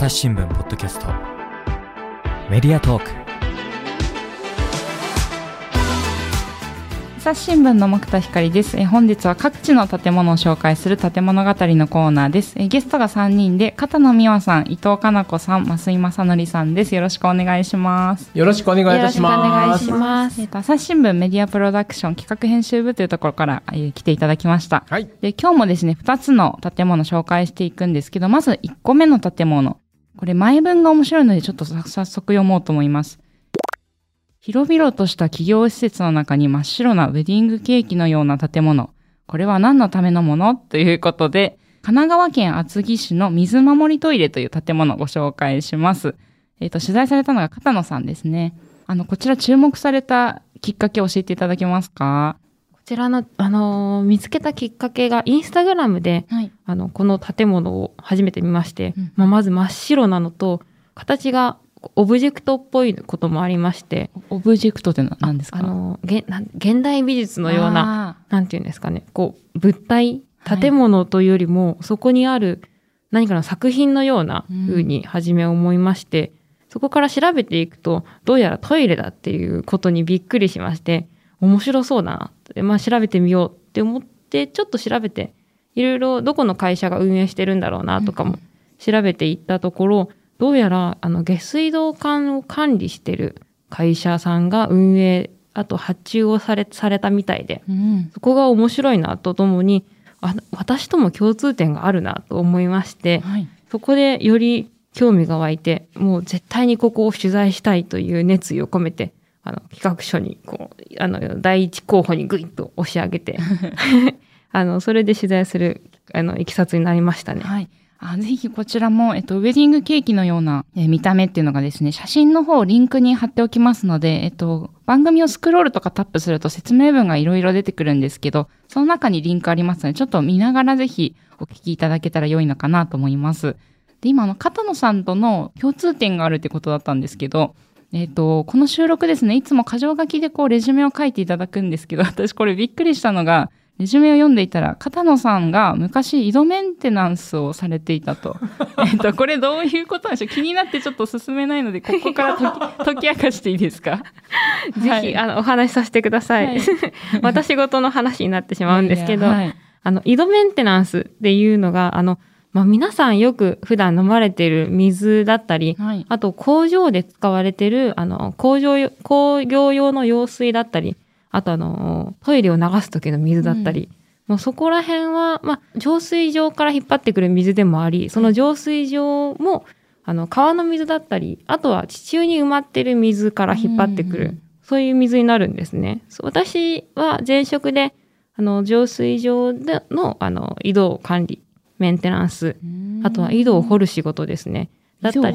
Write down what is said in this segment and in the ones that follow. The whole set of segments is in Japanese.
朝日新聞ポッドキャスト。メディアトーク。朝日新聞の木田光です。え本日は各地の建物を紹介する建物語のコーナーです。えゲストが3人で片野美和さん伊藤かな子さん増井正則さんです。よろしくお願いします。よろしくお願いいたします。よろしくお願いします。えっと朝日新聞メディアプロダクション企画編集部というところから、えー来ていただきました。はい。で今日もですね2つの建物を紹介していくんですけどまず1個目の建物これ前文が面白いのでちょっと早速読もうと思います広々とした企業施設の中に真っ白なウェディングケーキのような建物これは何のためのもの？ということで神奈川県厚木市の水守りトイレという建物をご紹介します。えっ、と、取材されたのが片野さんですね。あの、こちら注目されたきっかけを教えていただけますか？ちらの、あのー見つけたきっかけが、インスタグラムで、はい。あの、この建物を初めて見まして、うん。まあ、まず真っ白なのと、形がオブジェクトっぽいこともありまして、オブジェクトって何ですか？あの現代美術のような、な。なんていうんですかね、こう、物体、はい建物というよりも、そこにある何かの作品のようなうん。風に初め思いまして、そこから調べていくと、どうやらトイレだっていうことにびっくりしまして、面白そうだなまあ調べてみようって思って、ちょっと調べて、いろいろどこの会社が運営してるんだろうなとかも調べていったところ、どうやらあの下水道管を管理してる会社さんが運営、あと発注をされされたみたいで、うん。そこが面白いなとともに、あ私とも共通点があるなと思いまして、はい。そこでより興味が湧いて、もう絶対にここを取材したいという熱意を込めて、あの、企画書に、こう、あの、第一候補にグイッと押し上げて、あの、それで取材する、あの、いきさつになりましたね。はい。あぜひこちらも、えっと、ウェディングケーキのような、えー見た目っていうのがですね、写真の方をリンクに貼っておきますので、えっと、番組をスクロールとかタップすると説明文がいろいろ出てくるんですけど、その中にリンクありますので、ちょっと見ながらぜひお聞きいただけたら良いのかなと思います。で、今、あの、片野さんとの共通点があるってことだったんですけど、えっ、と、この収録ですね、いつも箇条書きでこう、レジュメを書いていただくんですけど、私これびっくりしたのが、レジュメを読んでいたら、片野さんが昔井戸メンテナンスをされていたと。えっと、これどういうことなんでしょう？気になってちょっと進めないので、ここから解き解き明かしていいですか？ぜひ、はい。あの、お話しさせてください。はい。私事の話になってしまうんですけど、はい。あの、井戸メンテナンスっていうのが、あの、まあ、皆さんよく普段飲まれている水だったり、はい。あと工場で使われている、あの、工場用、工業用の用水だったり、あとあの、トイレを流す時の水だったり、もうそこら辺は、まあ、浄水場から引っ張ってくる水でもあり、その浄水場も、あの、川の水だったり、あとは地中に埋まってる水から引っ張ってくる、うんそういう水になるんですね。私は前職で、あの、浄水場での、あの、井戸管理、メンテナンス、あとは井戸を掘る仕事ですね。だった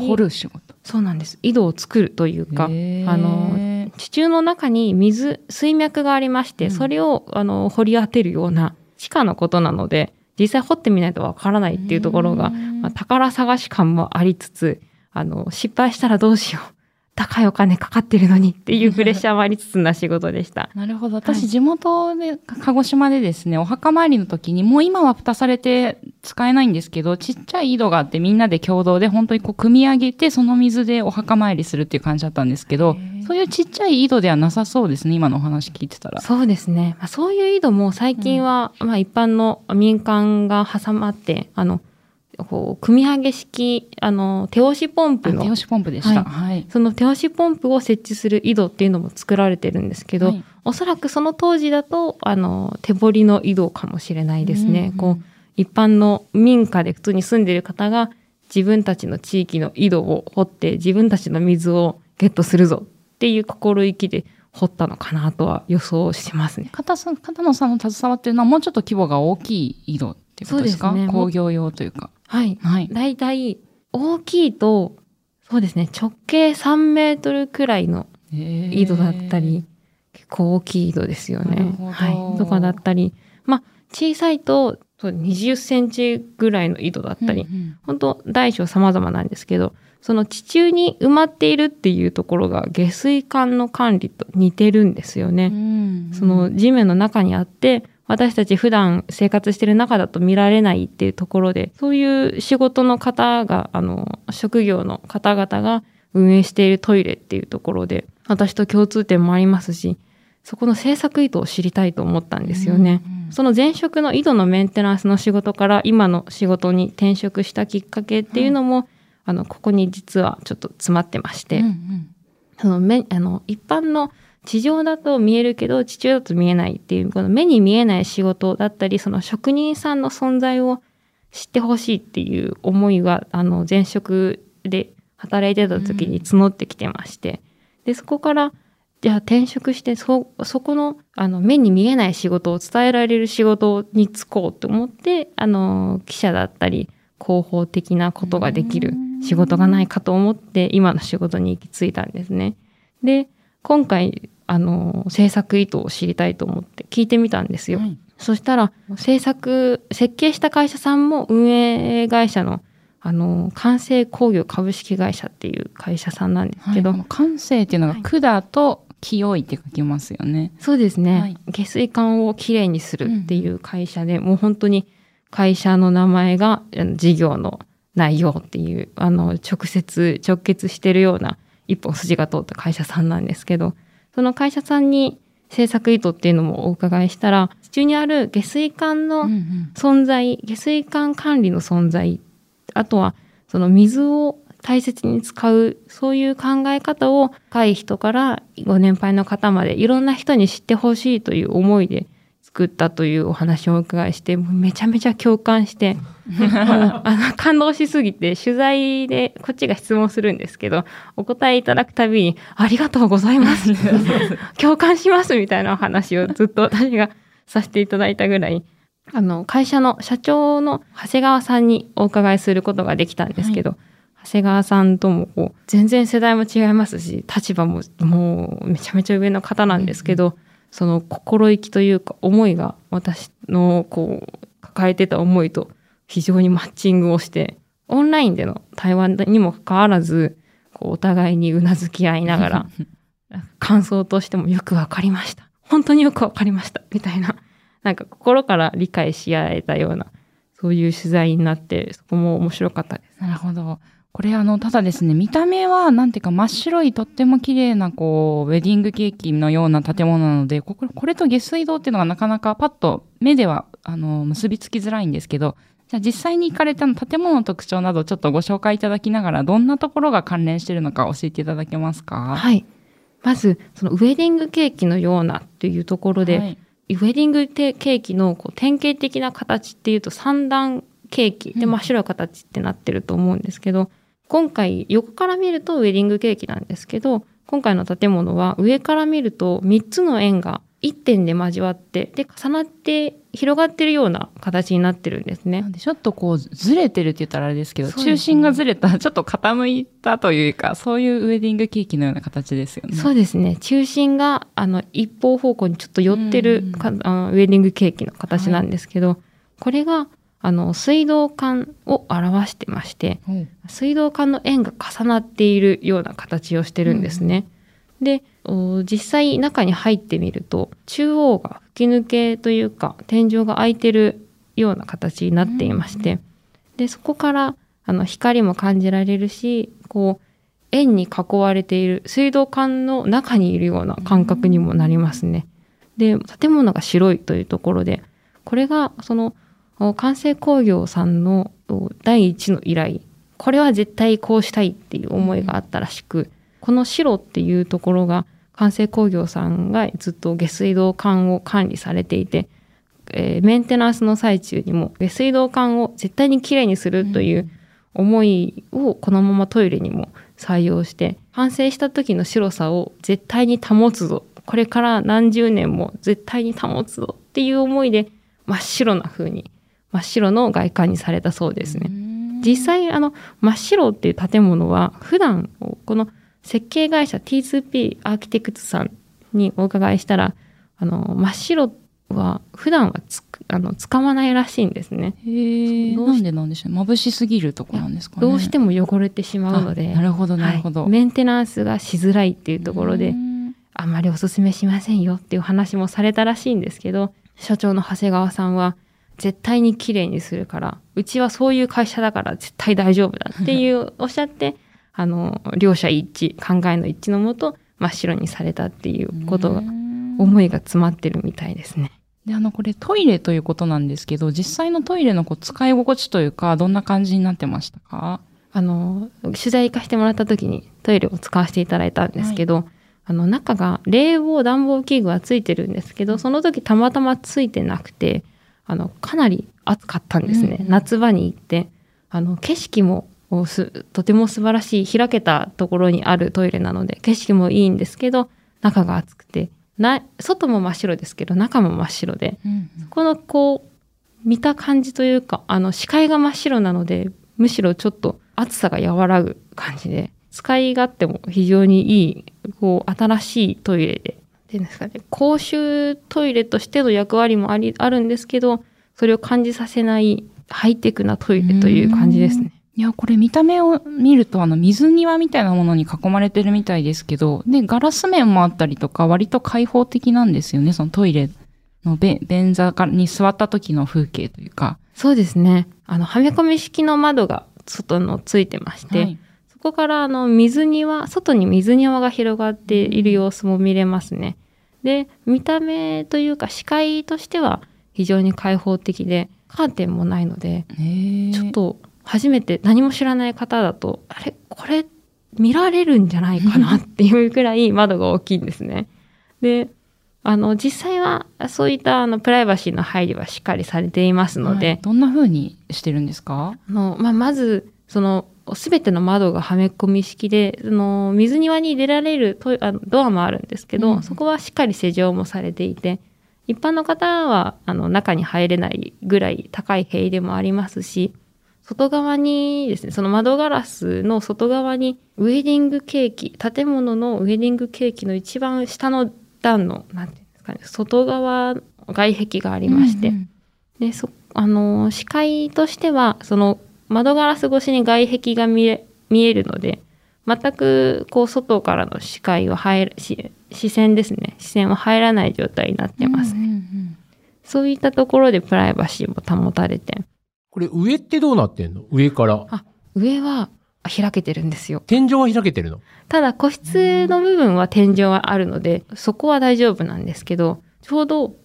事。そうなんです。井戸を作るというか、あの、地中の中に水、水脈がありまして、うんそれを、あの、掘り当てるような地下のことなので、実際掘ってみないとわからないっていうところが、うんまあ、宝探し感もありつつ、あの、失敗したらどうしよう。高いお金かかってるのにっていうプレッシャーもありつつな仕事でした。なるほど。はい私、地元で、か鹿児島でですね、お墓参りの時に、もう今は蓋されて使えないんですけど、ちっちゃい井戸があってみんなで共同で本当にこう組み上げて、その水でお墓参りするっていう感じだったんですけど、そういうちっちゃい井戸ではなさそうですね、今のお話聞いてたら。そうですね。まあ、そういう井戸も最近は、まあ一般の民間が挟まって、あの、こう、組み上げ式、あの、手押しポンプのあ手押しポンプでした。ははい。その手押しポンプを設置する井戸っていうのも作られてるんですけど、はいおそらくその当時だと、あの、手掘りの井戸かもしれないですね。うんうんこう、一般の民家で普通に住んでる方が自分たちの地域の井戸を掘って自分たちの水をゲットするぞっていう心意気で掘ったのかなとは予想しますね。片野さんの携わってるのはもうちょっと規模が大きい井戸っていうことですか？ね工業用というか。はい。はい。だいたい大きいと、そうですね、直径3メートルくらいの井井戸だったり、結構大きい井戸ですよねはい。とかだったり、まあ、小さいと、そう20センチぐらいの井戸だったり、うんうん本当大小様々なんですけど、その地中に埋まっているっていうところが下水管の管理と似てるんですよね。うんその地面の中にあって、私たち普段生活してる中だと見られないっていうところで、そういう仕事の方が、あの、職業の方々が運営しているトイレっていうところで、私と共通点もありますし、そこの制作意図を知りたいと思ったんですよね。うんうんその前職の井戸のメンテナンスの仕事から今の仕事に転職したきっかけっていうのも、あの、ここに実はちょっと詰まってまして、うんうん。その目、あの、一般の地上だと見えるけど、地中だと見えないっていう、この目に見えない仕事だったり、その職人さんの存在を知ってほしいっていう思いが、あの、前職で働いてた時に募ってきてまして、で、そこから、じゃあ転職して、そ、そこの、あの、目に見えない仕事を伝えられる仕事に就こうと思って、あの、記者だったり、広報的なことができる仕事がないかと思って、今の仕事に行き着いたんですね。で、今回、あの、制作意図を知りたいと思って聞いてみたんですよ。はいそしたら、制作、設計した会社さんも運営会社の、あの、完成工業株式会社っていう会社さんなんですけど、はい、っていうのがはい。管と清いって書きますよね。そうですね、はい。下水管をきれいにするっていう会社で、もう本当に会社の名前が事業の内容っていう、あの、直接、直結してるような一本筋が通った会社さんなんですけど、その会社さんに制作意図っていうのもお伺いしたら、地中にある下水管うんのうん。存在、下水管管理の存在、あとはその水を大切に使う、そういう考え方を若い人からご年配の方までいろんな人に知ってほしいという思いで作ったというお話をお伺いして、めちゃめちゃ共感して、あの感動しすぎて取材でこっちが質問するんですけど、お答えいただくたびにありがとうございます。共感しますみたいなお話をずっと私がさせていただいたぐらい、あの、会社の社長の長谷川さんにお伺いすることができたんですけど、長谷川さんともこう全然世代も違いますし、立場ももうめちゃめちゃ上の方なんですけど、その心意気というか思いが私のこう抱えてた思いと非常にマッチングをして、オンラインでの対話にもかかわらず、こうお互いにうなずき合いながら、感想としてもよくわかりました。本当によくわかりました。みたいな、なんか心から理解し合えたような、そういう取材になって、そこも面白かったです。なるほど。これあの、ただですね、見た目はなんていうか真っ白いとっても綺麗なこう、ウェディングケーキのような建物なので、こここれと下水道っていうのがなかなかパッと目ではあの、結びつきづらいんですけど、じゃあ実際に行かれたの建物の特徴などちょっとご紹介いただきながら、どんなところが関連しているのか教えていただけますか？はい。まず、そのウェディングケーキのようなっていうところで、はい。ウェディングケーキのこう典型的な形っていうと三段ケーキでうん。真っ白い形ってなってると思うんですけど、今回横から見るとウェディングケーキなんですけど、今回の建物は上から見ると3つの円が1点で交わって、で、重なって広がってるような形になってるんですねちょっとこうずれてるって言ったらあれですけど、ね中心がずれた、ちょっと傾いたというか、そういうウェディングケーキのような形ですよね。そうですね。中心が、あの、一方方向にちょっと寄ってるうんか、あのウェディングケーキの形なんですけど、これが、あの、水道管を表してまして、ほう水道管の円が重なっているような形をしてるんですね。で、お実際中に入ってみると、中央が吹き抜けというか、天井が開いてるような形になっていまして、で、そこから、あの、光も感じられるし、こう、円に囲われている水道管の中にいるような感覚にもなりますね。で、建物が白いというところで、これが、その、お完成工業さんのお第一の依頼、これは絶対こうしたいっていう思いがあったらしく、この白っていうところが、完成工業さんがずっと下水道管を管理されていて、えーメンテナンスの最中にも下水道管を絶対にきれいにするという思いをこのままトイレにも採用して、完成した時の白さを絶対に保つぞ。これから何十年も絶対に保つぞっていう思いで真っ白な風に、真っ白の外観にされたそうですね。実際あの真っ白っていう建物は普段この設計会社 T2P アーキテクツさんにお伺いしたらあの真っ白は普段はつくあの使わないらしいんですね。へえ、どうしなんでなんでしょう眩しすぎるとこなんですかね。どうしても汚れてしまうので、あなるほど、なるほど。はいメンテナンスがしづらいっていうところでうんあまりおすすめしませんよっていう話もされたらしいんですけど社長の長谷川さんは、絶対に綺麗にするから、うちはそういう会社だから絶対大丈夫だっていうおっしゃって、あの、両者一致、考えの一致のもと、真っ白にされたっていうことが、思いが詰まってるみたいですね。で、あの、これトイレということなんですけど、実際のトイレのこう使い心地というか、どんな感じになってましたか？あの、取材行かせてもらった時にトイレを使わせていただいたんですけど、あの、中が冷房暖房器具はついてるんですけど、その時たまたまついてなくて、あの、かなり暑かったんですね。うん夏場に行って、あの、景色もとても素晴らしい開けたところにあるトイレなので、景色もいいんですけど、中が暑くて、な外も真っ白ですけど、中も真っ白で、うんこのこう見た感じというかあの視界が真っ白なのでむしろちょっと暑さが和らぐ感じで使い勝手も非常にいいこう新しいトイレでっていうんですかね公衆トイレとしての役割もありあるんですけどそれを感じさせないハイテクなトイレという感じですね。いや、これ見た目を見ると、あの、水庭みたいなものに囲まれてるみたいですけど、で、ガラス面もあったりとか、割と開放的なんですよね、そのトイレのべ便座に座った時の風景というか。そうですねあのはめ込み式の窓が外のついてまして、はいそこからあの水庭、外に水庭が広がっている様子も見れますね。で、見た目というか視界としては非常に開放的で、カーテンもないので、ちょっと初めて何も知らない方だと、あれ？これ？見られるんじゃないかなっていうくらい 窓が大きいんですね。で、あの、実際はそういったあのプライバシーの配慮はしっかりされていますので、はい。どんな風にしてるんですか？あの、まあ、まず、その、すべての窓がはめ込み式で、その、水庭に出られるトイあのドアもあるんですけど、うん。そこはしっかり施錠もされていて、一般の方は、あの、中に入れないぐらい高い塀でもありますし、外側にですね、その窓ガラスの外側に、ウェディングケーキ、建物のウェディングケーキの一番下の段の、なんていうんですかね、外側、外壁がありまして、うんで、そ、あのー、視界としては、その、窓ガラス越しに外壁が見え、見えるので、全く、こう、外からの視界は入る、し視線ですね。視線は入らない状態になってます。うんうんうんそういったところでプライバシーも保たれて、これ上ってどうなってんの？上から。上は開けてるんですよ。天井は開けてるの？ただ、個室の部分は天井はあるので、そこは大丈夫なんですけど、ちょうど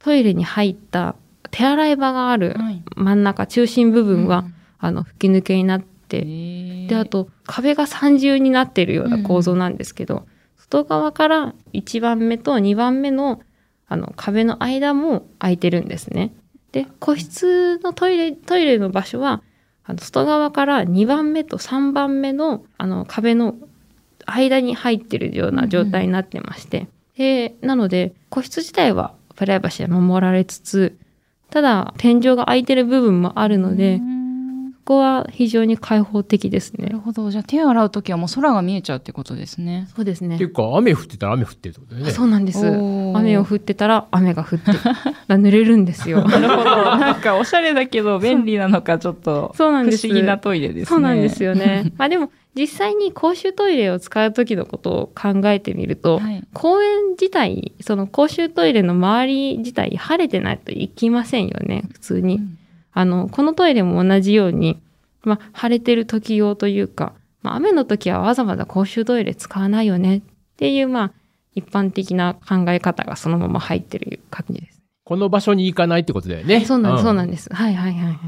トイレに入った手洗い場があるはい真ん中、中心部分は、あの、吹き抜けになって、でで、あ、と壁が三重になっているような構造なんですけど、外側から1番目と2番目のあの壁の間も空いてるんですね。で、個室のトイレ、トイレの場所は、あの外側から2番目と3番目のあの壁の間に入ってるような状態になってまして、で、なので、個室自体はプライバシーは守られつつ、ただ、天井が空いてる部分もあるので、ここは非常に開放的ですねなる。ほど。じゃあ手を洗うときはもう空が見えちゃうってことですね。そうですねってい。うか、雨降ってたら雨降ってるってことだよね。そうなんです。雨を降ってたら雨が降って、濡れるんですよ。なるほど。なんかおしゃれだけど便利なのかちょっとそうなんです不思議なトイレですね。そうなんですよね。まあでも、実際に公衆トイレを使う時のことを考えてみると、はい。公園自体、その公衆トイレの周り自体、晴れてないと行きませんよね、普通に。あの、このトイレも同じように、まあ、晴れてる時用というか、まあ、雨の時はわざわざ公衆トイレ使わないよねっていう、まあ、一般的な考え方がそのまま入ってる感じです。この場所に行かないってことだよね。そうなんです、そうなんでです。はいはいはいはい。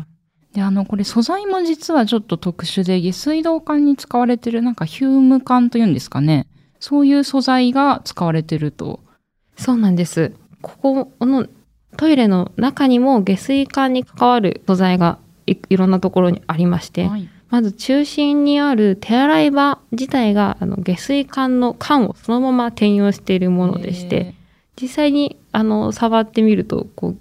で、あの、これ素材も実はちょっと特殊で、下水道管に使われてるなんかヒューム管というんですかね。そういう素材が使われてると。そうなんです。ここのトイレの中にも下水管に関わる素材がいいろんなところにありまして、はい。まず中心にある手洗い場自体があの下水管の管をそのまま転用しているものでして、実際にあの触ってみるとこう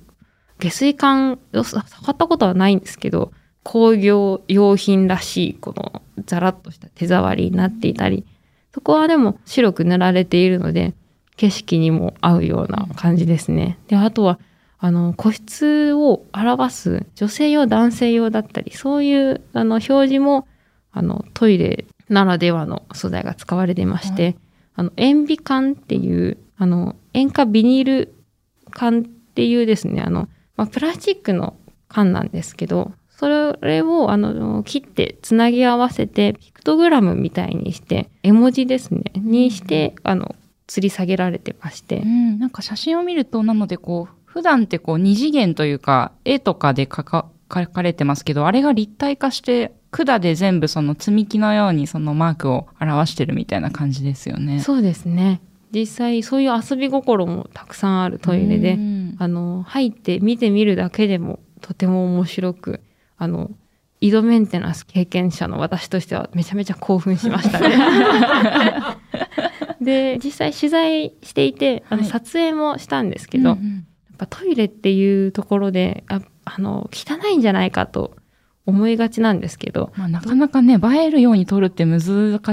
下水管をさ触ったことはないんですけど工業用品らしいこのザラッとした手触りになっていたりそこはでも白く塗られているので景色にも合うような感じですね。であとはあの個室を表す女性用男性用だったりそういうあの表示もあのトイレならではの素材が使われていまして、はあの塩ビ管っていうあの塩化ビニール管っっていうですね、あの、まあ、プラスチックの缶なんですけど、それをあの切ってつなぎ合わせてピクトグラムみたいにして絵文字ですねにしてあの吊り下げられてまして。うん、なんか写真を見ると、なのでこう、普段ってこう二次元というか、絵とかで描か描かれてますけど、あれが立体化して、管で全部その積み木のようにそのマークを表してるみたいな感じですよね。そうですね実際そういう遊び心もたくさんあるトイレで、うんあの入って見てみるだけでもとても面白くあの井戸メンテナンス経験者の私としてはめちゃめちゃ興奮しましたね。で実際取材していてあのはい撮影もしたんですけど、うんうんやっぱトイレっていうところでああの汚いんじゃないかと思いがちなんですけど。まあ、なかなかね、映えるように撮るって難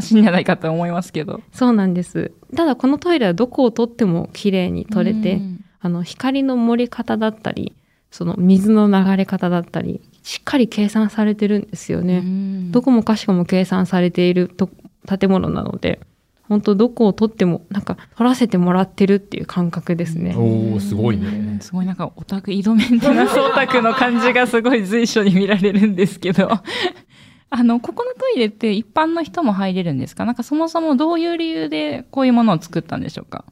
しいんじゃないかと思いますけど。そうなんです。ただこのトイレはどこを撮っても綺麗に撮れて、うん。あの光の盛り方だったりその水の流れ方だったりしっかり計算されてるんですよね。うん。どこもかしこも計算されていると建物なので本当どこを撮ってもなんか撮らせてもらってるっていう感覚ですね。おーすごいうんね。すごいなんかオタク、井戸メンテナンスオタクの感じがすごい随所に見られるんですけど。あの、ここのトイレって一般の人も入れるんですか？なんかそもそもどういう理由でこういうものを作ったんでしょうか？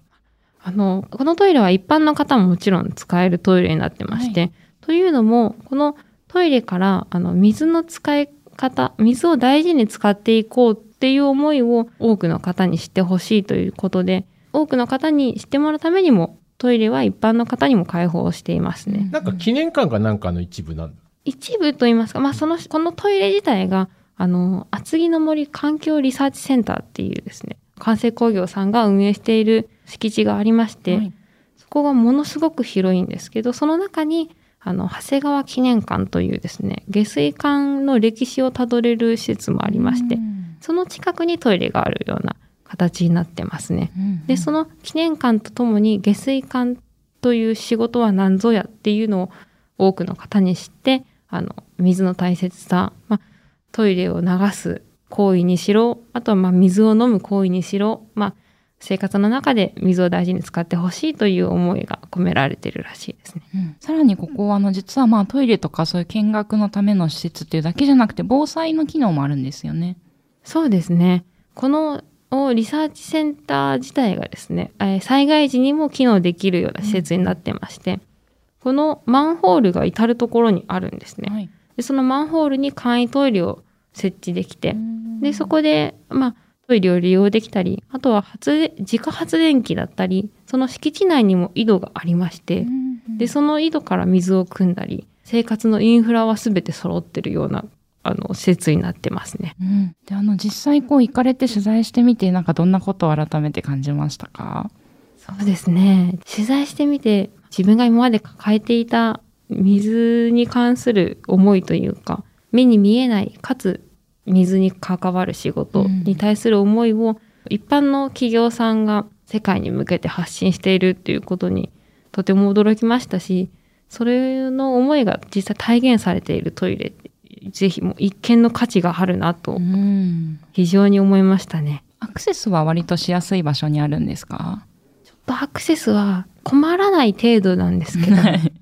あのこのトイレは一般の方ももちろん使えるトイレになってまして、というのもこのトイレからあの水の使い方水を大事に使っていこうっていう思いを多くの方に知ってほしいということで多くの方に知ってもらうためにもトイレは一般の方にも開放していますね。なんか記念館かなんかの一部なんだ。一部といいますか、まあ、そのこのトイレ自体があの厚木の森環境リサーチセンターっていうですね関西工業さんが運営している敷地がありまして、はいそこがものすごく広いんですけどその中にあの長谷川記念館というですね下水管の歴史をたどれる施設もありまして、うんその近くにトイレがあるような形になってますね。うんでその記念館とともに下水管という仕事は何ぞやっていうのを多くの方に知ってあの水の大切さ、まあ、トイレを流す行為にしろあとはまあ水を飲む行為にしろ、まあ、生活の中で水を大事に使ってほしいという思いが込められているらしいですね。うんさらにここはあの実はまあトイレとかそういう見学のための施設っていうだけじゃなくて防災の機能もあるんですよね。そうですねこのおリサーチセンター自体がですね、えー災害時にも機能できるような施設になってまして、このマンホールが至る所にあるんですね。はい。でそのマンホールに簡易トイレを設置できて、でそこで、まあ、トイレを利用できたりあとは発電自家発電機だったりその敷地内にも井戸がありまして、でその井戸から水を汲んだり生活のインフラは全て揃ってるようなあの施設になってますね。うん、であの実際こう行かれて取材してみてなんかどんなことを改めて感じましたか？そうですね。取材してみて自分が今まで抱えていた水に関する思いというか目に見えないかつ水に関わる仕事に対する思いを一般の企業さんが世界に向けて発信しているっていうことにとても驚きましたしそれの思いが実際体現されているトイレぜひもう一見の価値があるなとうん。非常に思いましたね。アクセスは割としやすい場所にあるんですか？アクセスは困らない程度なんですけどはい。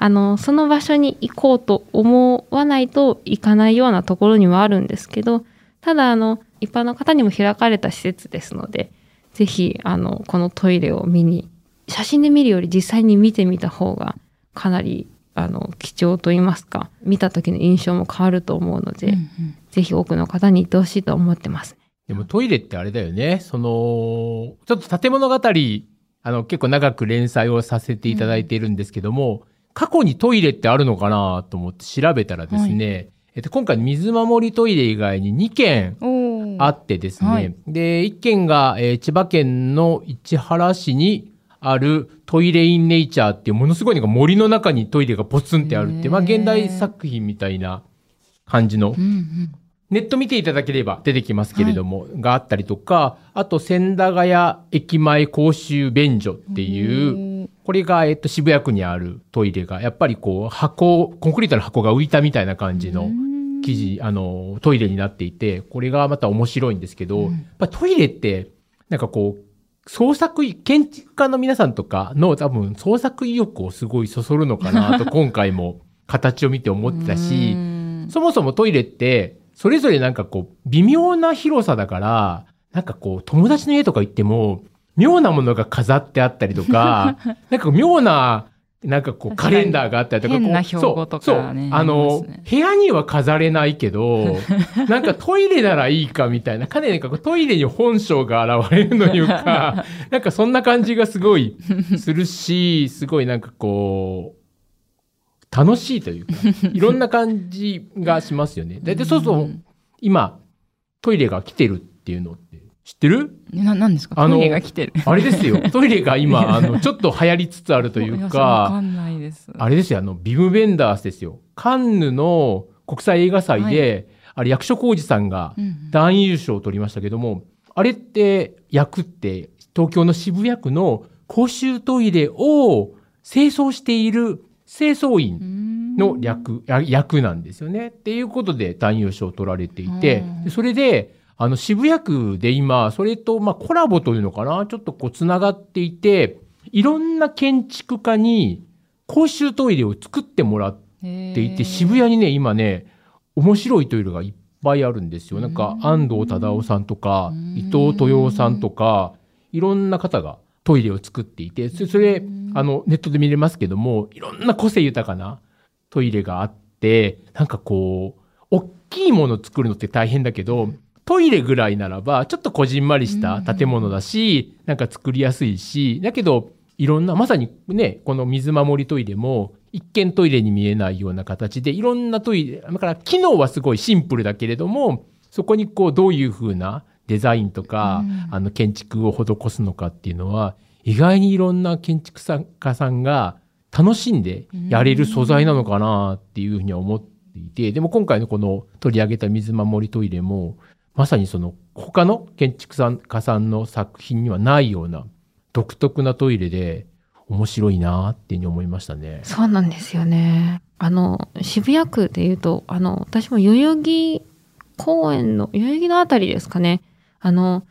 あのその場所に行こうと思わないと行かないようなところにはあるんですけどただあの一般の方にも開かれた施設ですのでぜひあのこのトイレを見に写真で見るより実際に見てみた方がかなりあの貴重と言いますか見た時の印象も変わると思うので、うんうん。ぜひ多くの方に行ってほしいと思ってます。でもトイレってあれだよね。その、ちょっと建物語、あの、結構長く連載をさせていただいているんですけども、過去にトイレってあるのかなと思って調べたらですね、えっと、今回水守りトイレ以外に2件あってですね、はい。で、1件が、えー千葉県の市原市にあるトイレインネイチャーっていうものすごいなんか森の中にトイレがポツンってあるってまあ現代作品みたいな感じの。うんうん。ネット見ていただければ出てきますけれども、があったりとか、あと千駄ヶ谷駅前公衆便所っていう、これが、えっと、渋谷区にあるトイレが、やっぱりこう、箱、コンクリートの箱が浮いたみたいな感じの生地、あの、トイレになっていて、これがまた面白いんですけど、うん。やっぱトイレって、なんかこう、創作意、建築家の皆さんとかの多分創作意欲をすごいそそるのかなと今回も形を見て思ってたし、そもそもトイレって、それぞれなんかこう、微妙な広さだから、なんかこう、友達の家とか行っても、妙なものが飾ってあったりとか、なんか妙な、なんかこう、カレンダーがあったりとか、変な標語とかねそうそう。あの部屋には飾れないけど、なんかトイレならいいかみたいな、かなりなんかこうトイレに本性が現れるのいうか、なんかそんな感じがすごいするし、すごいなんかこう、楽しいというか、いろんな感じがしますよね。だいたいそうそう、今、トイレが来てるっていうのって知ってる？な、なんですか？あのトイレが来てる。あれですよ。トイレが今、あの、ちょっと流行りつつあるというやわかか、んないです。あれですよ、あの、ビム・ベンダースですよ。カンヌの国際映画祭で、あれ役所広司さんがうん男優賞を取りましたけども、あれって役って東京の渋谷区の公衆トイレを清掃している清掃員の略、や役なんですよね。っていうことで男優賞を取られていてそれで、あの渋谷区で今、それとまあコラボというのかな、ちょっとこう繋がっていて、いろんな建築家に公衆トイレを作ってもらっていて、渋谷にね、今ね、面白いトイレがいっぱいあるんですよ。なんか安藤忠雄さんとか、伊藤豊夫さんとか、いろんな方がトイレを作っていて、それ、それあの、ネットで見れますけども、いろんな個性豊かなトイレがあって、なんかこう、大きいもの作るのって大変だけど、トイレぐらいならば、ちょっとこじんまりした建物だし、なんか作りやすいし、だけど、いろんな、まさにね、この水守りトイレも、一見トイレに見えないような形で、いろんなトイレ、だから機能はすごいシンプルだけれども、そこにこう、どういう風なデザインとか、あの、建築を施すのかっていうのは、意外にいろんな建築家さんが楽しんでやれる素材なのかなっていうふうには思っていて、でも今回のこの取り上げた水守りトイレも、まさにその他の建築家さんの作品にはないような独特なトイレで面白いなっていうふうに思いましたね。そうなんですよね。あの、渋谷区で言うと、あの、私も代々木公園の、代々木のあたりですかね。あの、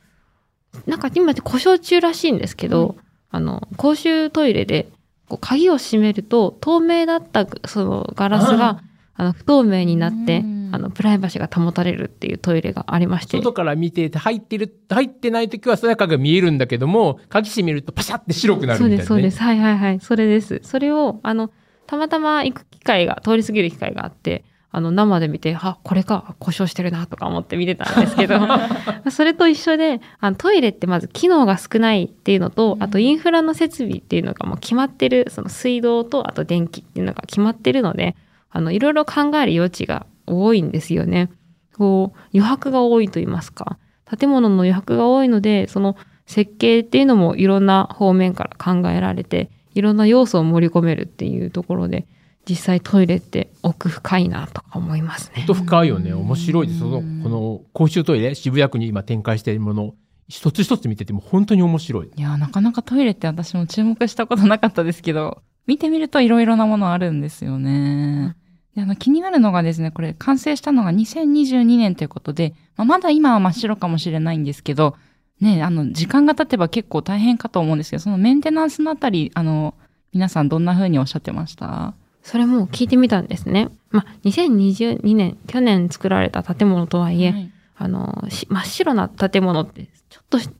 なんか今って故障中らしいんですけど、あの、公衆トイレで、こう鍵を閉めると、透明だった、そのガラスが、あの、不透明になってうん、あの、プライバシーが保たれるっていうトイレがありまして。外から見てて入ってる、入ってない時は中が見えるんだけども、鍵閉めるとパシャって白くなるそうです、みたいな、ね。そうです。はいはいはい。それです。それを、あの、たまたま行く機会が、通り過ぎる機会があって、あの、生で見て、あ、これか、故障してるな、とか思って見てたんですけど、それと一緒で、あのトイレってまず機能が少ないっていうのと、あとインフラの設備っていうのがもう決まってる、その水道と、あと電気っていうのが決まってるので、あの、いろいろ考える余地が多いんですよね。こう、余白が多いと言いますか。建物の余白が多いので、その設計っていうのもいろんな方面から考えられて、いろんな要素を盛り込めるっていうところで、実際トイレって奥深いなとか思いますね本。当深いよね。面白いです。その、この公衆トイレ、渋谷区に今展開しているもの、一つ一つ見てても本当に面白い。いや、なかなかトイレって私も注目したことなかったですけど、見てみるといろいろなものあるんですよね。であの気になるのがですね、これ完成したのが2022年ということで、まあ、まだ今は真っ白かもしれないんですけど、ね、あの、時間が経てば結構大変かと思うんですけど、そのメンテナンスのあたり、あの、皆さんどんな風におっしゃってました？それも聞いてみたんですね。まあ、2022年、去年作られた建物とはいえ、はいあの、し真っ白な建物って、ちょっとし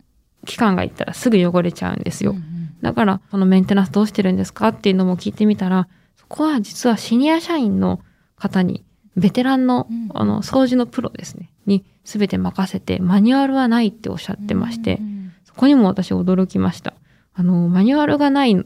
期間がいったらすぐ汚れちゃうんですよ。うんうんだから、そのメンテナンスどうしてるんですかっていうのも聞いてみたら、そこは実はシニア社員の方に、ベテランのうん、あの、掃除のプロですね、に全て任せて、マニュアルはないっておっしゃってましてう、んそこにも私驚きました。あの、マニュアルがない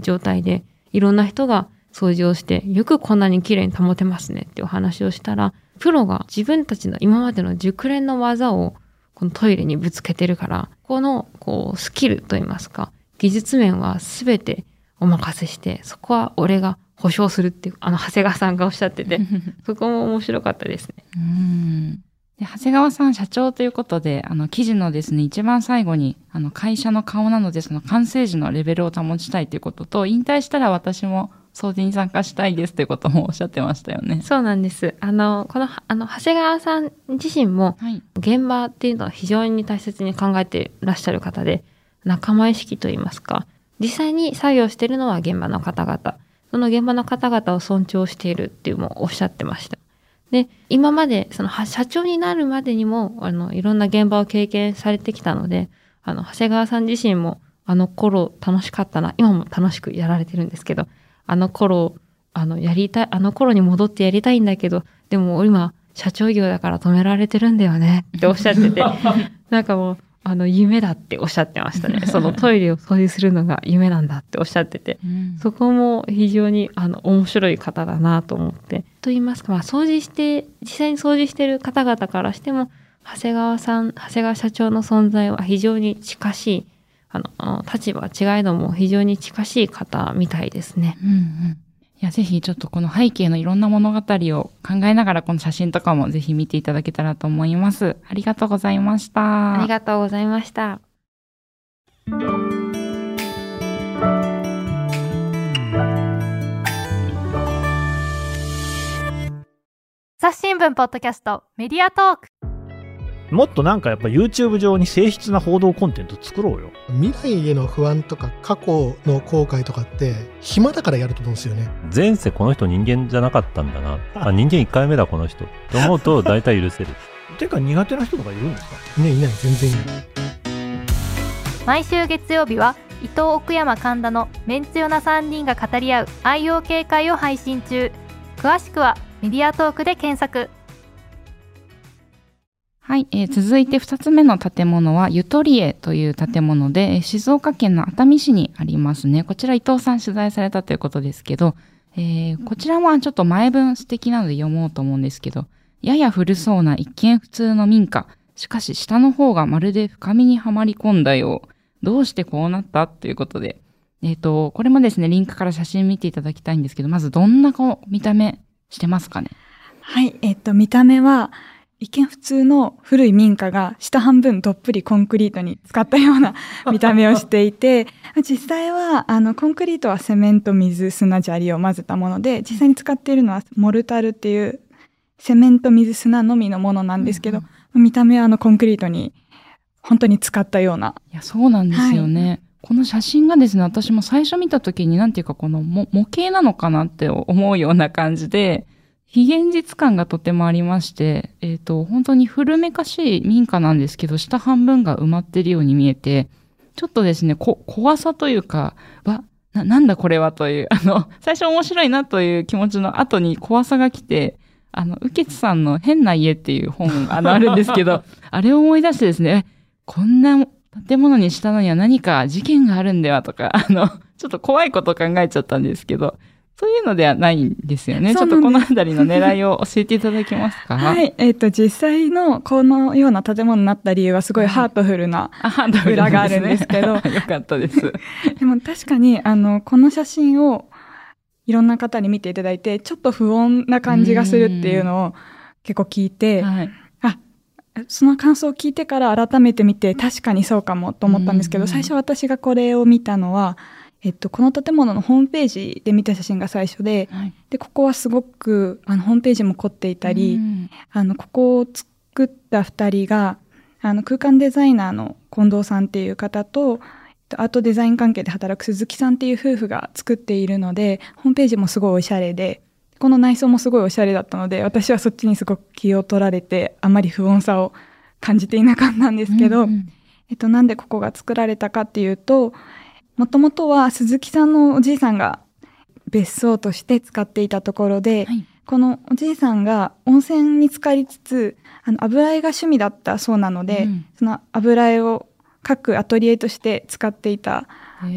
状態で、いろんな人が掃除をして、よくこんなに綺麗に保てますねってお話をしたら、プロが自分たちの今までの熟練の技をこのトイレにぶつけてるから、このこうスキルといいますか、技術面は全てお任せして、そこは俺が保証するっていう、あの、長谷川さんがおっしゃってて、そこも面白かったですね。うんで長谷川さん社長ということで、あの、記事のですね、一番最後に、あの、会社の顔なので、その完成時のレベルを保ちたいということと、引退したら私も掃除に参加したいですということもおっしゃってましたよね。そうなんです。あの、この、あの、長谷川さん自身も、はい。現場っていうのは非常に大切に考えてらっしゃる方で、仲間意識といいますか、実際に作業しているのは現場の方々。その現場の方々を尊重しているっていうのもおっしゃってました。で、今まで、その、社長になるまでにも、あの、いろんな現場を経験されてきたので、あの、長谷川さん自身も、あの頃楽しかったな、今も楽しくやられてるんですけど、あの頃、あの、やりたい、あの頃に戻ってやりたいんだけど、でも今、社長業だから止められてるんだよねっておっしゃってて、なんかもう、あの、夢だっておっしゃってましたね。そのトイレを掃除するのが夢なんだっておっしゃってて、うんそこも非常に、あの、面白い方だなと思って。と言いますか、まあ、掃除して、実際に掃除してる方々からしても、長谷川さん、長谷川社長の存在は非常に近しい、あの、立場は違いども非常に近しい方みたいですね。うんうんいや、ぜひちょっとこの背景のいろんな物語を考えながらこの写真とかもぜひ見ていただけたらと思います。ありがとうございました。ありがとうございました。朝日新聞ポッドキャストメディアトークもっとなんかやっぱ YouTube 上に誠実な報道コンテンツ作ろうよ。未来への不安とか過去の後悔とかって暇だからやると思うんですよね。前世この人人間じゃなかったんだな。あ、人間1回目だこの人。と思うと 大体許せる。てか苦手な人とかいるんですか？ねいない全然いない。毎週月曜日は伊藤奥山神田のメンツヨな3人が語り合う愛用警戒を配信中詳しくはメディアトークで検索はい、えー続いて2つ目の建物はゆとりえという建物で、静岡県の熱海市にありますね。こちら伊藤さん取材されたということですけど、えーこちらはちょっと前文素敵なので読もうと思うんですけど、やや古そうな一見普通の民家。しかし下の方がまるで深みにはまり込んだよう。どうしてこうなったということで。えっ、と、これもですね、リンクから写真見ていただきたいんですけど、まずどんなこう見た目してますかね？はい、えっと、見た目は、一見普通の古い民家が下半分どっぷりコンクリートに使ったような見た目をしていて、実際は、あの、コンクリートはセメント、水、砂砂利を混ぜたもので、実際に使っているのはモルタルっていうセメント、水、砂のみのものなんですけど、見た目はあのコンクリートに本当に使ったような。いや、そうなんですよね。この写真がですね、私も最初見た時になんていうかこの模模型なのかなって思うような感じで、非現実感がとてもありまして、えっ、と、本当に古めかしい民家なんですけど、下半分が埋まってるように見えて、ちょっとですね、こ、怖さというか、わ、な、なんだこれはという、あの、最初面白いなという気持ちの後に怖さが来て、あの、右傑さんの変な家っていう本、あの、あるんですけど、あれを思い出してですね、えこんな建物にしたのには何か事件があるんではとか、あの、ちょっと怖いこと考えちゃったんですけど、そういうのではないんですよね。ちょっとこのあたりの狙いを教えていただけますか？はい、えっと、実際のこのような建物になった理由はすごいハートフルな裏があるんですけど。よかったです。でも確かに、あの、この写真をいろんな方に見ていただいて、ちょっと不穏な感じがするっていうのを結構聞いて、はい。あ、その感想を聞いてから改めて見て、確かにそうかもと思ったんですけど、うん。最初私がこれを見たのは、えっと、この建物のホームページで見た写真が最初で、はい。で、ここはすごく、あの、ホームページも凝っていたり、うんあの、ここを作った二人が、あの、空間デザイナーの近藤さんっていう方と、アートデザイン関係で働く鈴木さんっていう夫婦が作っているので、ホームページもすごいおしゃれで、この内装もすごいおしゃれだったので、私はそっちにすごく気を取られて、あまり不穏さを感じていなかったんですけど、うんうんえっと、なんでここが作られたかっていうと、もともとは鈴木さんのおじいさんが別荘として使っていたところで、はいこのおじいさんが温泉に浸かりつつ、あの油絵が趣味だったそうなので、うんその油絵を各アトリエとして使っていた。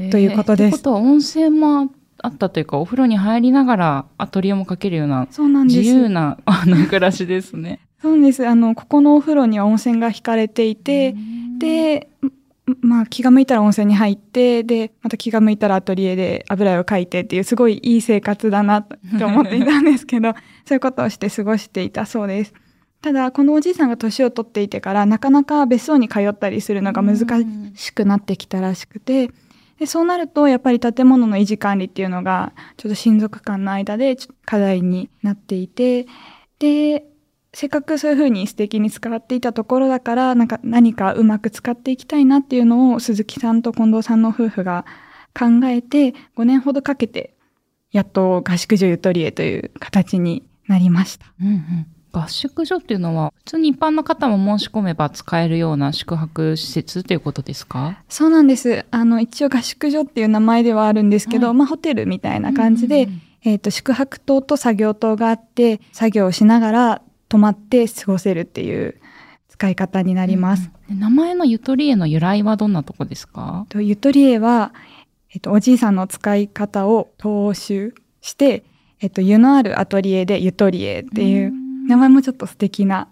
ということですえーことは温泉もあったというか、お風呂に入りながらアトリエもかけるような。自由な あの暮らしですね。そうです。あの、ここのお風呂には温泉が引かれていて、で、まあ気が向いたら温泉に入って、で、また気が向いたらアトリエで油絵を描いてっていうすごいいい生活だなと思っていたんですけど、そういうことをして過ごしていたそうです。ただ、このおじいさんが年を取っていてから、なかなか別荘に通ったりするのが難しくなってきたらしくて、でそうなると、やっぱり建物の維持管理っていうのが、ちょっと親族間の間で課題になっていて、で、せっかくそういう風に素敵に使っていたところだから、なんか何かうまく使っていきたいなっていうのを鈴木さんと近藤さんの夫婦が考えて、5年ほどかけて、やっと合宿所ゆとりへという形になりました。うんうん合宿所っていうのは、普通に一般の方も申し込めば使えるような宿泊施設ということですか？そうなんです。あの、一応合宿所っていう名前ではあるんですけど、はいまあホテルみたいな感じで、うんうんえっ、と、宿泊棟と作業棟があって、作業をしながら泊まって過ごせるっていう使い方になります。で名前のゆとりへの由来はどんなとこですか？とゆとりえは、えっ、と、おじいさんの使い方を踏襲して、えっ、と、湯のあるアトリエでゆとりえっていう、名前もちょっと素敵な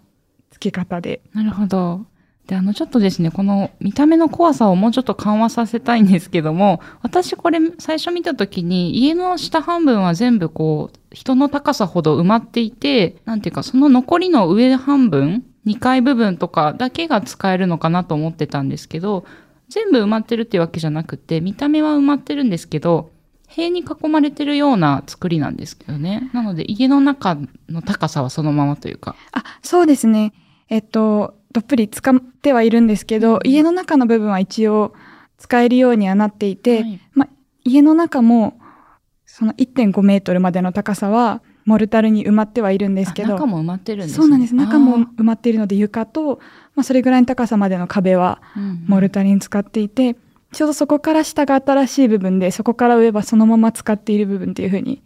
付け方で。なるほど。で、あの、ちょっとですね、この見た目の怖さをもうちょっと緩和させたいんですけども、私これ最初見たときに、家の下半分は全部こう、人の高さほど埋まっていて、なんていうか、その残りの上半分、2階部分とかだけが使えるのかなと思ってたんですけど、全部埋まってるっていうわけじゃなくて、見た目は埋まってるんですけど、塀に囲まれてるような作りなんですけどね。なので、家の中の高さはそのままというか。あ、そうですね。えっと、どっぷり使ってはいるんですけど、家の中の部分は一応使えるようにはなっていて、はいま、家の中もその1.5メートルまでの高さはモルタルに埋まってはいるんですけど、あ中も埋まってるんですね。そうなんです。中も埋まっているので床と、まあ、それぐらいの高さまでの壁はうんモルタルに使っていて、ちょうどそこから下が新しい部分で、そこから上はそのまま使っている部分っていうふうに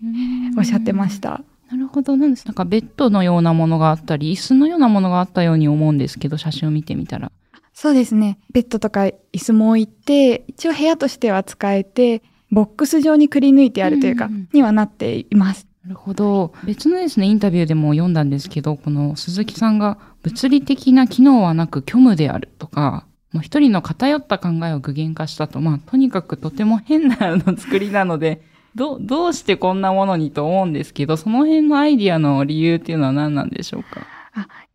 おっしゃってました。なるほど。なんです。なんかベッドのようなものがあったり、椅子のようなものがあったように思うんですけど、写真を見てみたら。そうですね。ベッドとか椅子も置いて、一応部屋としては使えて、ボックス状にくり抜いてあるというか、うんうんにはなっています。なるほど。別のですね、インタビューでも読んだんですけど、この鈴木さんが物理的な機能はなく虚無であるとか、もう一人の偏った考えを具現化したと、まあ、とにかくとても変なあの作りなので、ど、どうしてこんなものにと思うんですけど、その辺のアイディアの理由っていうのは何なんでしょうか？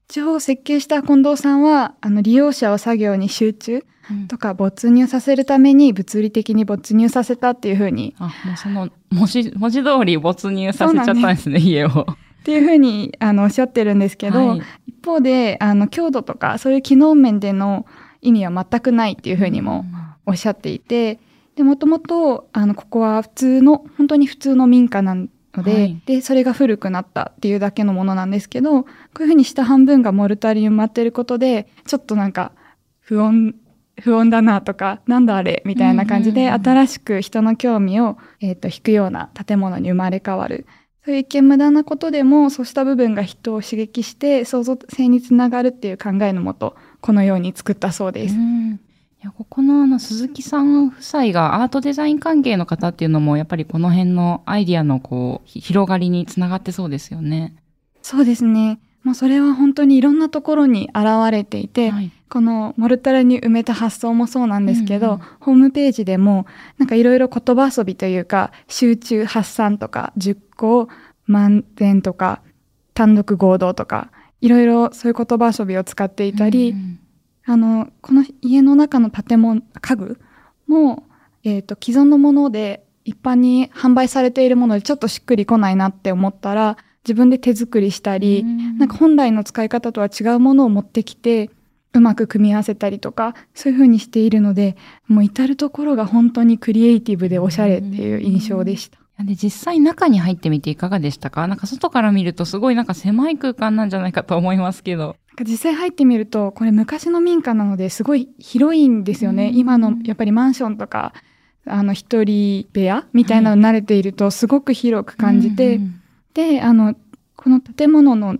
一応設計した近藤さんは、あの、利用者を作業に集中とか没入させるために物理的に没入させたっていうふうに、あ、もうその、文字、文字通り没入させちゃったんですね、家を。っていうふうに、あの、おっしゃってるんですけど、はい。一方で、あの、強度とか、そういう機能面での意味は全くないっていうふうにもおっしゃっていて、で、もともと、あの、ここは普通の、本当に普通の民家なので、はいで、それが古くなったっていうだけのものなんですけど、こういうふうに下半分がモルタルに埋まってることで、ちょっとなんか、不穏、不穏だなとか、なんだあれみたいな感じで、新しく人の興味を、えっ、と、引くような建物に生まれ変わる。そういう一見無駄なことでも、そうした部分が人を刺激して、創造性につながるっていう考えのもと、このように作ったそうです。うんいやここのあの鈴木さん夫妻がアートデザイン関係の方っていうのもやっぱりこの辺のアイディアのこうひ広がりにつながってそうですよね。そうですね。まあ、それは本当にいろんなところに現れていて、はいこのモルタルに埋めた発想もそうなんですけど、うんうんホームページでもなんかいろいろ言葉遊びというか集中発散とか熟考満点とか単独合同とかいろいろそういう言葉遊びを使っていたり、うんあのこの家の中の建物家具も、えー、と既存のもので一般に販売されているものでちょっとしっくりこないなって思ったら自分で手作りしたり、うんなんか本来の使い方とは違うものを持ってきて、うまく組み合わせたりとか、そういう風にしているので、もう至るところが本当にクリエイティブでおしゃれっていう印象でした。で実際中に入ってみていかがでしたか？なんか外から見るとすごいなんか狭い空間なんじゃないかと思いますけど。なんか実際入ってみると、これ昔の民家なのですごい広いんですよね。うん。今のやっぱりマンションとか、あの一人部屋みたいなの慣れているとすごく広く感じて、うんで、あの、この建物の、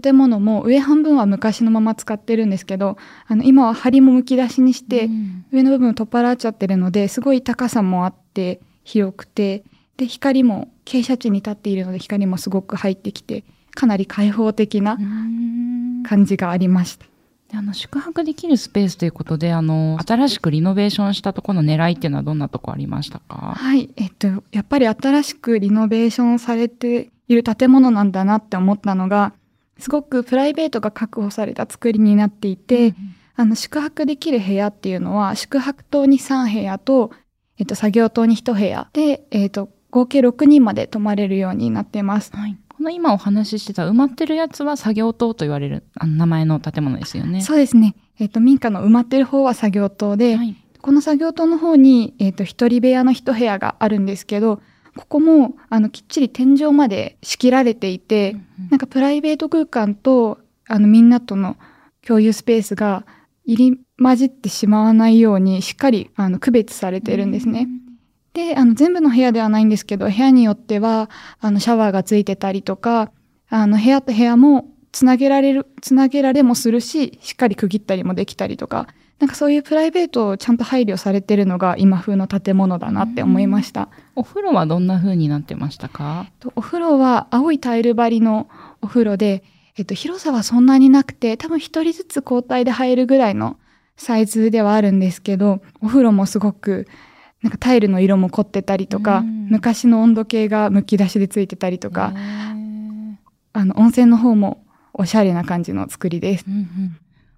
建物も上半分は昔のまま使ってるんですけど、あの、今は梁もむき出しにして、うん。上の部分取っ払っちゃってるので、すごい高さもあって、広くて、で、光も、傾斜地に立っているので光もすごく入ってきて、かなり開放的なうん感じがありました。であの宿泊できるスペースということであの新しくリノベーションしたところの狙いっていうのはどんなとこありましたか？はい。えっと、やっぱり新しくリノベーションされている建物なんだなって思ったのが、すごくプライベートが確保された作りになっていて、あの、宿泊できる部屋っていうのは、宿泊棟に3部屋と、えっと、作業棟に1部屋で、えっと、合計6人まで泊まれるようになってます。はい、ここの今お話ししてた埋まってるやつは作業棟と言われるあの名前の建物ですよね。そうですね。えっ、と、民家の埋まってる方は作業棟で、はい。この作業棟の方に、えっ、と、一人部屋の一部屋があるんですけど、ここも、あの、きっちり天井まで仕切られていて、なんかプライベート空間と、あの、みんなとの共有スペースが入り混じってしまわないように、しっかり、あの、区別されてるんですね。で、あの、全部の部屋ではないんですけど、部屋によっては、あの、シャワーがついてたりとか、あの、部屋と部屋もつなげられる、つなげられもするし、しっかり区切ったりもできたりとか、なんかそういうプライベートをちゃんと配慮されてるのが今風の建物だなって思いました。お風呂はどんな風になってましたか？とお風呂は青いタイル張りのお風呂で、えっと、広さはそんなになくて、多分一人ずつ交代で入るぐらいのサイズではあるんですけど、お風呂もすごく、なんかタイルの色も凝ってたりとか、うん昔の温度計がむき出しでついてたりとか、あの、温泉の方もおしゃれな感じの作りです。うんうん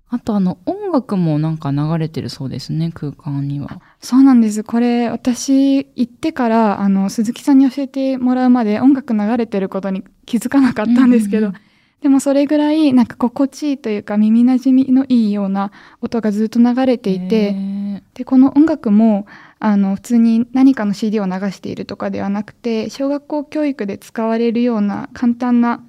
あとあの音楽もなんか流れてるそうですね、空間には。そうなんです。これ、私、行ってから、あの、鈴木さんに教えてもらうまで音楽流れてることに気づかなかったんですけど、うんうんでもそれぐらい、なんか心地いいというか、耳馴染みのいいような音がずっと流れていへて、ーで、この音楽も、あの、普通に何かの CD を流しているとかではなくて、小学校教育で使われるような簡単な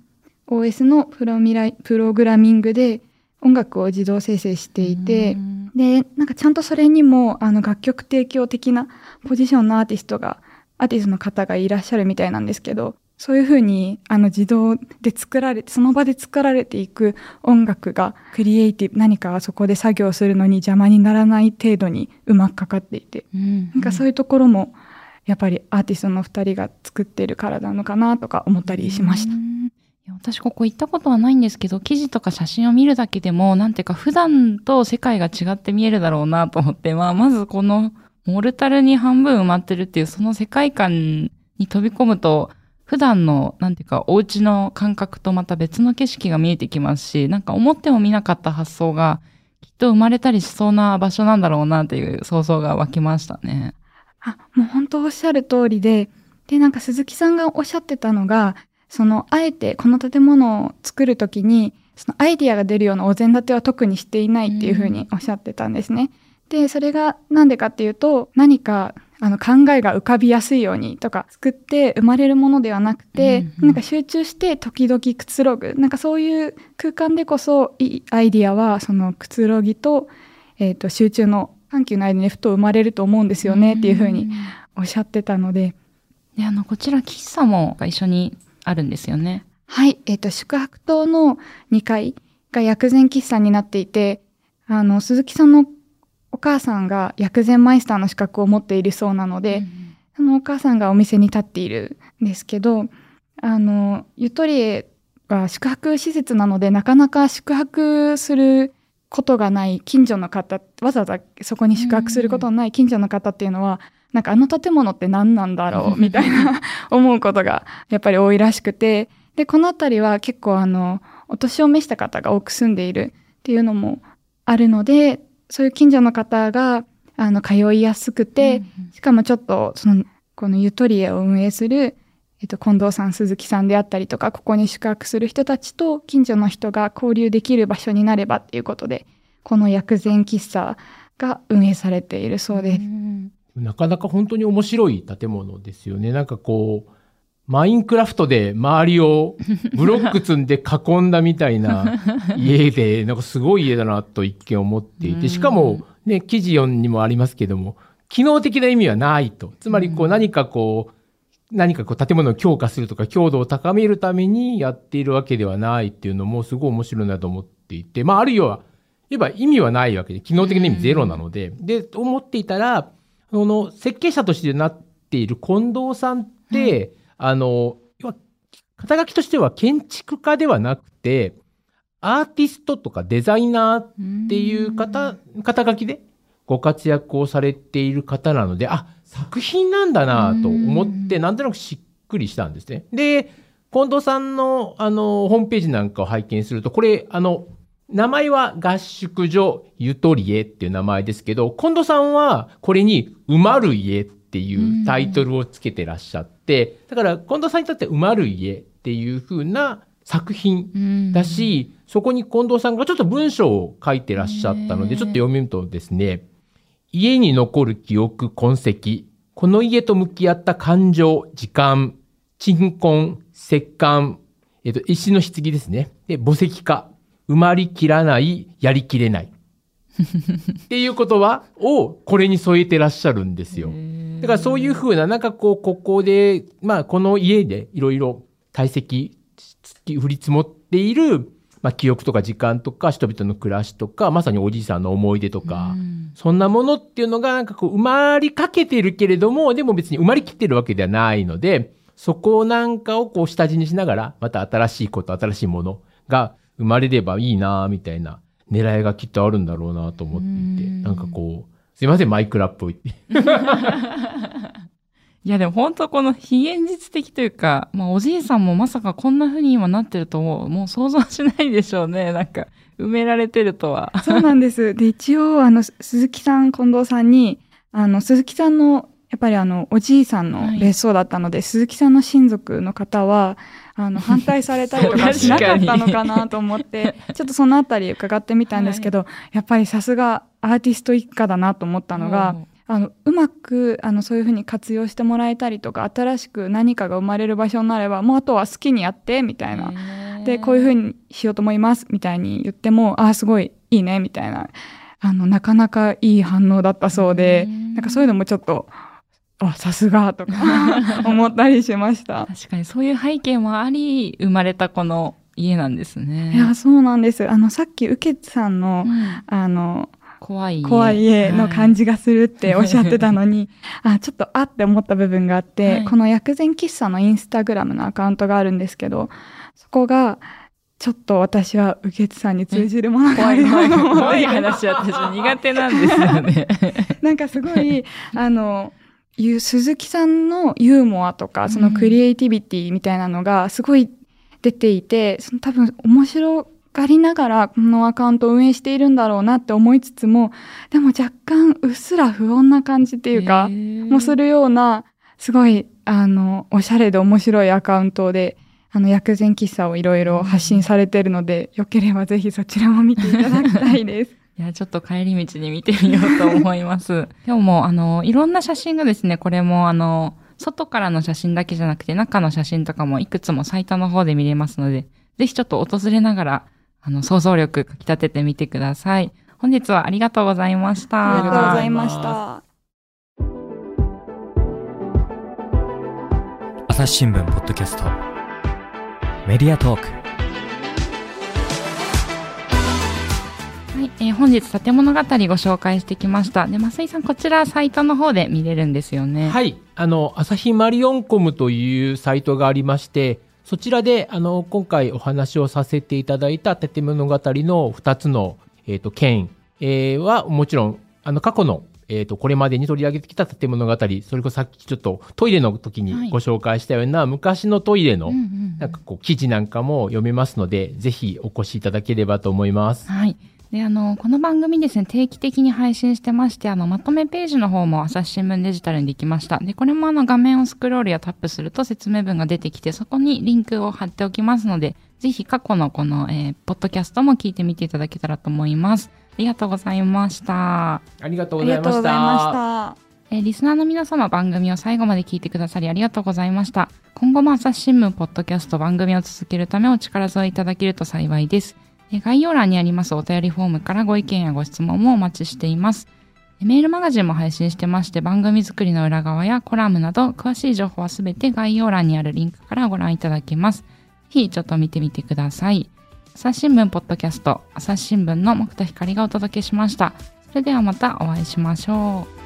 OS のプロミライプログラミングで音楽を自動生成していて、うん。で、なんかちゃんとそれにも、あの、楽曲提供的なポジションのアーティストが、アーティストの方がいらっしゃるみたいなんですけど、そういうふうに、あの、自動で作られて、その場で作られていく音楽が、クリエイティブ、何かそこで作業するのに邪魔にならない程度にうまくかかっていて、うん。なんかそういうところも、やっぱりアーティストの二人が作ってるからなのかなとか思ったりしました。私ここ行ったことはないんですけど、記事とか写真を見るだけでも、なんていうか普段と世界が違って見えるだろうなと思って、まあ、まずこのモルタルに半分埋まってるっていうその世界観に飛び込むと、普段の、なんていうか、お家の感覚とまた別の景色が見えてきますし、なんか思っても見なかった発想が、きっと生まれたりしそうな場所なんだろうなっていう想像が湧きましたね。あ、もう本当おっしゃる通りで、で、なんか鈴木さんがおっしゃってたのが、その、あえてこの建物を作るときに、そのアイディアが出るようなお膳立ては特にしていないっていうふうにおっしゃってたんですね。で、それがなんでかっていうと、何か、あの、考えが浮かびやすいようにとか、作って生まれるものではなくて、うんうんなんか集中して時々くつろぐ。なんかそういう空間でこそ、いいアイディアは、そのくつろぎと、えっ、と、集中の緩急の間にふと生まれると思うんですよねっていうふうにおっしゃってたので、で、あの、こちら喫茶も一緒にあるんですよね。はい、えっ、と、宿泊棟の2階が薬膳喫茶になっていて、あの、鈴木さんのお母さんが薬膳マイスターの資格を持っているそうなので、そのお母さんがお店に立っているんですけど、あの、ゆとりえは宿泊施設なので、なかなか宿泊することがない近所の方、わざわざそこに宿泊することのない近所の方っていうのは、なんかあの建物って何なんだろうみたいな 思うことがやっぱり多いらしくて、で、この辺りは結構あの、お年を召した方が多く住んでいるっていうのもあるので、そういう近所の方が、あの、通いやすくて、しかもちょっと、その、このゆとりえを運営する、えっと、近藤さん、鈴木さんであったりとか、ここに宿泊する人たちと近所の人が交流できる場所になればっていうことで、この薬膳喫茶が運営されているそうです。なかなか本当に面白い建物ですよね。なんかこう、マインクラフトで周りをブロック積んで囲んだみたいな 家で、なんかすごい家だなと一見思っていて、しかもね、記事4にもありますけども、機能的な意味はないと。つまりこう何かこう、何かこう建物を強化するとか強度を高めるためにやっているわけではないっていうのもすごい面白いなと思っていて、まああるいは、言えば意味はないわけで、機能的な意味ゼロなので、で、思っていたら、その設計者としてなっている近藤さんって、あの、要は肩書きとしては建築家ではなくて、アーティストとかデザイナーっていう方、肩書きでご活躍をされている方なので、あ、作品なんだなと思って、なんとなくしっくりしたんですね。で、近藤さんの、あの、ホームページなんかを拝見すると、これ、あの、名前は合宿所ゆとりえっていう名前ですけど、近藤さんはこれに埋まる家っていうタイトルをつけてらっしゃって、だから近藤さんにとって埋まる家っていう風な作品うんだし、そこに近藤さんがちょっと文章を書いてらっしゃったので、ちょっと読みるとですね、家に残る記憶、痕跡、この家と向き合った感情、時間、鎮魂、石棺、えっと、石の棺ですね。で、墓石化、埋まりきらない、やりきれない。っていう言葉をこれに添えてらっしゃるんですよ。だからそういうふうな、なんかこう、ここで、まあ、この家でいろいろ堆積、降り積もっている、まあ、記憶とか時間とか、人々の暮らしとか、まさにおじいさんの思い出とか、そんなものっていうのが、なんかこう、埋まりかけてるけれども、でも別に埋まりきってるわけではないので、そこなんかをこう、下地にしながら、また新しいこと、新しいものが生まれればいいな、みたいな狙いがきっとあるんだろうなと思っていて、なんかこう、すいません、マイクラっぽいって。いやでも本当この非現実的というか、まあおじいさんもまさかこんな風に今なってるともうもう想像しないでしょうね。なんか埋められてるとは。そうなんです。で、一応、あの、す鈴木さん、近藤さんに、あの、鈴木さんの、やっぱりあの、おじいさんの別荘だったので、鈴木さんの親族の方は、あの、反対されたりとかしなかったのかなと思って、ちょっとそのあたり伺ってみたんですけど、やっぱりさすがアーティスト一家だなと思ったのが、あの、うまく、あの、そういうふうに活用してもらえたりとか、新しく何かが生まれる場所になれば、もうあとは好きにやって、みたいな。で、こういうふうにしようと思います、みたいに言っても、ああ、すごいいいね、みたいな。あの、なかなかいい反応だったそうで、なんかそういうのもちょっと、あ、さすが、とか 思ったりしました。確かにそういう背景もあり、生まれたこの家なんですね。いや、そうなんです。あの、さっき、受けさんの、あの、怖い家。怖い家の感じがするっておっしゃってたのに、あ、ちょっとあって思った部分があって、はいこの薬膳喫茶のインスタグラムのアカウントがあるんですけど、そこが、ちょっと私は受津さんに通じるものがある怖い怖い怖い話私苦手なんですよね。なんかすごい、あの、いう鈴木さんのユーモアとか、そのクリエイティビティみたいなのがすごい出ていて、その多分面白がりながらこのアカウントを運営しているんだろうなって思いつつも、でも若干うっすら不穏な感じっていうか、もするような、すごい、あの、おしゃれで面白いアカウントで、あの、薬膳喫茶をいろいろ発信されているので、よければぜひそちらも見ていただきたいです。いや、ちょっと帰り道に見てみようと思います。今日も、あの、いろんな写真がですね、これも、あの、外からの写真だけじゃなくて、中の写真とかもいくつもサイトの方で見れますので、ぜひちょっと訪れながら、あの、想像力かき立ててみてください。本日はありがとうございました。ありがとうございました。朝日新聞ポッドキャストメディアトークえー本日建物語ご紹介してきました。で、増井さん、こちらサイトの方で見れるんですよね。はい。あの、朝日マリオンコムというサイトがありまして、そちらで、あの、今回お話をさせていただいた建物語の2つの、えっ、と、県、えーは、もちろん、あの、過去の、えっ、と、これまでに取り上げてきた建物語、それこそさっきちょっとトイレの時にご紹介したような、昔のトイレの、なんかこう、記事なんかも読めますので、ぜひお越しいただければと思います。はい。で、あの、この番組ですね、定期的に配信してまして、あの、まとめページの方も朝日新聞デジタルにできました。で、これもあの、画面をスクロールやタップすると説明文が出てきて、そこにリンクを貼っておきますので、ぜひ過去のこの、えーポッドキャストも聞いてみていただけたらと思います。ありがとうございました。ありがとうございました。えーリスナーの皆様番組を最後まで聞いてくださりありがとうございました。今後も朝日新聞ポッドキャスト番組を続けるためお力添えいただけると幸いです。概要欄にありますお便りフォームからご意見やご質問もお待ちしています。メールマガジンも配信してまして番組作りの裏側やコラムなど詳しい情報はすべて概要欄にあるリンクからご覧いただけます。ぜひちょっと見てみてください。朝日新聞ポッドキャスト朝日新聞の木田光がお届けしました。それではまたお会いしましょう。